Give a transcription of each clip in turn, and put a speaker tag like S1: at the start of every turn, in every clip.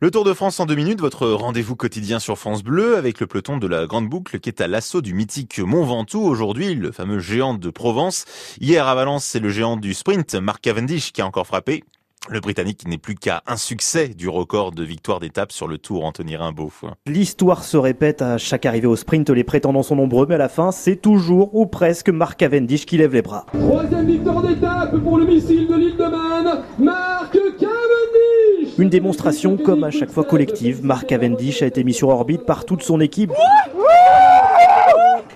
S1: Le Tour de France en deux minutes, votre rendez-vous quotidien sur France Bleu avec le peloton de la Grande Boucle qui est à l'assaut du mythique Mont Ventoux. Aujourd'hui, le fameux géant de Provence. Hier à Valence, c'est le géant du sprint, Mark Cavendish, qui a encore frappé. Le Britannique n'est plus qu'à un succès du record de victoire d'étape sur le Tour, Anthony Rimbaud.
S2: L'histoire se répète à chaque arrivée au sprint, les prétendants sont nombreux, mais à la fin, c'est toujours ou presque Mark Cavendish qui lève les bras.
S3: Troisième victoire d'étape pour le missile de l'île de Man, Mark Cavendish
S2: Une démonstration comme à chaque fois collective. Mark Cavendish a été mis sur orbite par toute son équipe.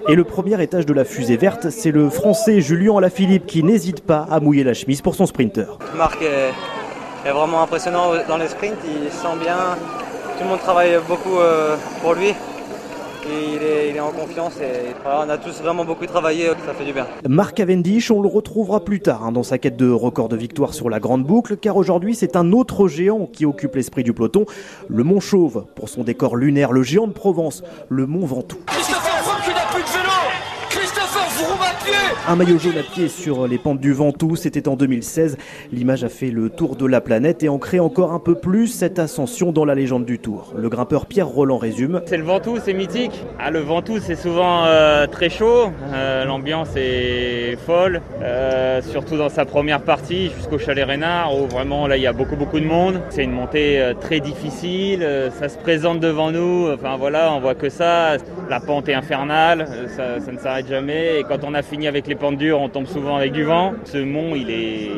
S2: Et le premier étage de la fusée verte, c'est le français Julien Alaphilippe qui n'hésite pas à mouiller la chemise pour son sprinter.
S4: Marc est, vraiment impressionnant dans les sprints, il sent bien, tout le monde travaille beaucoup euh, pour lui. Et il, est, en confiance et on a tous vraiment beaucoup travaillé, ça fait du bien.
S2: Marc Cavendish, on le retrouvera plus tard hein, dans sa quête de record de victoire sur la grande boucle, car aujourd'hui c'est un autre géant qui occupe l'esprit du peloton, le Mont Chauve, pour son décor lunaire, le géant de Provence, le Mont Ventoux. Un maillot jaune à pied sur les pentes du Ventoux, c'était en 2016. L'image a fait le tour de la planète et ancré encore un peu plus cette ascension dans la légende du Tour. Le grimpeur Pierre Roland résume.
S5: C'est le Ventoux, c'est mythique. Ah, le Ventoux, c'est souvent euh, très chaud. Euh, l'ambiance est folle, euh, surtout dans sa première partie jusqu'au Chalet Reynard où vraiment là il y a beaucoup beaucoup de monde. C'est une montée très difficile. ça se présente devant nous. Enfin voilà, on voit que ça. La pente est infernale. Ça, ça ne s'arrête jamais. Et quand on a fini avec les pentes dures, on tombe souvent avec du vent. Ce mont, il est,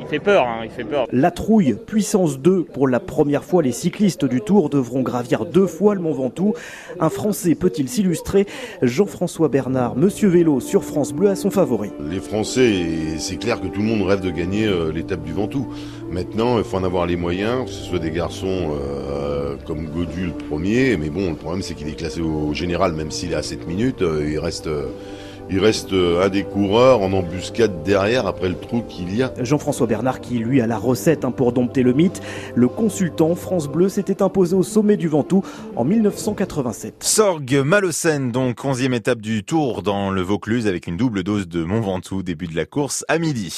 S5: il fait peur, hein, il fait peur.
S2: La trouille, puissance 2. Pour la première fois, les cyclistes du Tour devront gravir deux fois le Mont Ventoux. Un Français peut-il s'illustrer? Jean-François Bernard, Monsieur Vélo sur France Bleu, a son favori.
S6: Les Français, c'est clair que tout le monde rêve de gagner euh, l'étape du Ventoux. Maintenant, il faut en avoir les moyens, que ce soit des garçons euh, comme Godu le premier, mais bon, le problème c'est qu'il est classé au général, même s'il est à 7 minutes, euh, il reste il reste euh, un des coureurs en embuscade derrière après le trou qu'il y a.
S2: Jean-François Bernard qui lui a la recette hein, pour dompter le mythe. Le consultant France Bleu s'était imposé au sommet du Ventoux en 1987.
S1: Sorgue Malocène, donc 11e étape du Tour dans le Vaucluse avec une double dose de Mont Ventoux, début de la course à midi.